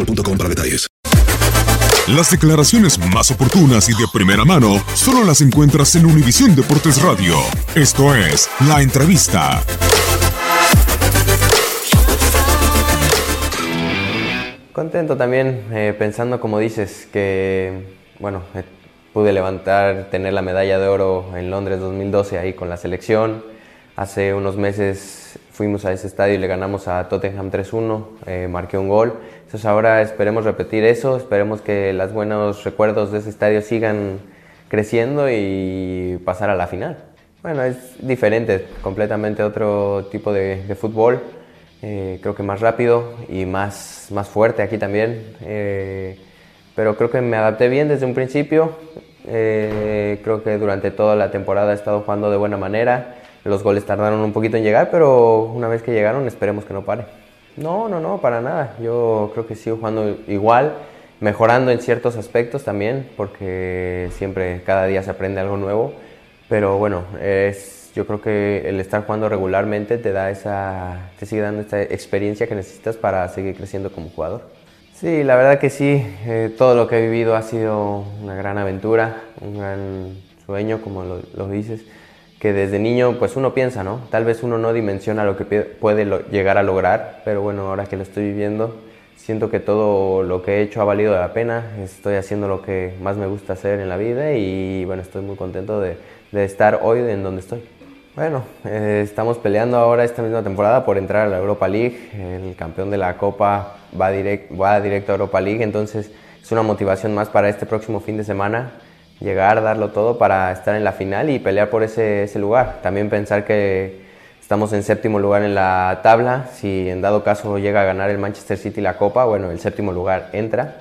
boostmobile.com para detalles. Las declaraciones más oportunas y de primera mano solo las encuentras en Univisión Deportes Radio. Esto es La Entrevista. Contento también, eh, pensando como dices, que bueno, eh, pude levantar, tener la medalla de oro en Londres 2012 ahí con la selección. Hace unos meses fuimos a ese estadio y le ganamos a Tottenham 3-1, eh, marqué un gol. Entonces ahora esperemos repetir eso, esperemos que los buenos recuerdos de ese estadio sigan creciendo y pasar a la final. Bueno, es diferente, completamente otro tipo de, de fútbol. Eh, creo que más rápido y más, más fuerte aquí también. Eh, pero creo que me adapté bien desde un principio. Eh, creo que durante toda la temporada he estado jugando de buena manera. Los goles tardaron un poquito en llegar, pero una vez que llegaron esperemos que no pare. No, no, no, para nada. Yo creo que sigo jugando igual, mejorando en ciertos aspectos también, porque siempre, cada día se aprende algo nuevo. Pero bueno, yo creo que el estar jugando regularmente te da esa, te sigue dando esta experiencia que necesitas para seguir creciendo como jugador. Sí, la verdad que sí, eh, todo lo que he vivido ha sido una gran aventura, un gran sueño, como lo, lo dices, que desde niño pues uno piensa, ¿no? Tal vez uno no dimensiona lo que puede llegar a lograr, pero bueno, ahora que lo estoy viviendo, siento que todo lo que he hecho ha valido la pena, estoy haciendo lo que más me gusta hacer en la vida y bueno, estoy muy contento de, estar hoy en donde estoy. Bueno, eh, estamos peleando ahora esta misma temporada por entrar a la Europa League. El campeón de la Copa va directo a Europa League, entonces es una motivación más para este próximo fin de semana. Llegar, darlo todo para estar en la final y pelear por ese, ese lugar. También pensar que estamos en séptimo lugar en la tabla. Si en dado caso llega a ganar el Manchester City la Copa, bueno, el séptimo lugar entra.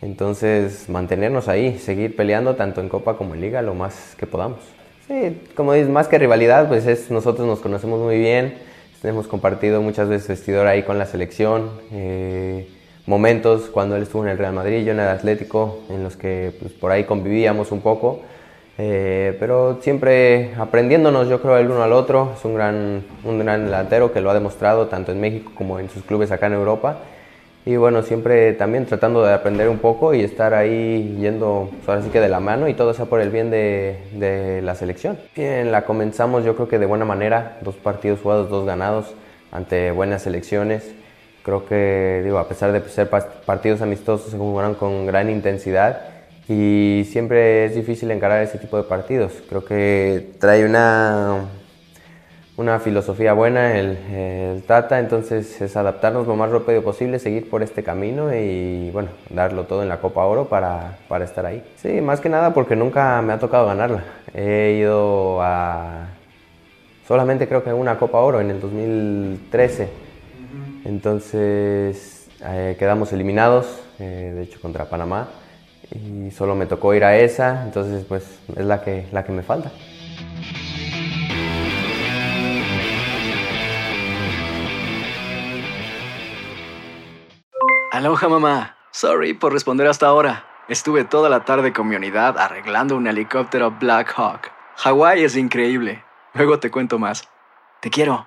Entonces, mantenernos ahí, seguir peleando tanto en Copa como en Liga lo más que podamos. Sí, como dices, más que rivalidad, pues es, nosotros nos conocemos muy bien, hemos compartido muchas veces vestidor ahí con la selección, eh, momentos cuando él estuvo en el Real Madrid, yo en el Atlético, en los que pues, por ahí convivíamos un poco, eh, pero siempre aprendiéndonos, yo creo, el uno al otro, es un gran, un gran delantero que lo ha demostrado tanto en México como en sus clubes acá en Europa. Y bueno, siempre también tratando de aprender un poco y estar ahí yendo, pues ahora sí que de la mano y todo sea por el bien de, de la selección. Bien, la comenzamos yo creo que de buena manera, dos partidos jugados, dos ganados ante buenas selecciones. Creo que, digo, a pesar de ser partidos amistosos, se jugaron con gran intensidad y siempre es difícil encarar ese tipo de partidos. Creo que trae una una filosofía buena el, Tata, entonces es adaptarnos lo más rápido posible, seguir por este camino y bueno, darlo todo en la Copa Oro para, para estar ahí. Sí, más que nada porque nunca me ha tocado ganarla. He ido a solamente creo que una Copa Oro en el 2013. Entonces eh, quedamos eliminados, eh, de hecho contra Panamá, y solo me tocó ir a esa, entonces pues es la que, la que me falta. Aloha mamá. Sorry por responder hasta ahora. Estuve toda la tarde con mi unidad arreglando un helicóptero Black Hawk. Hawái es increíble. Luego te cuento más. Te quiero.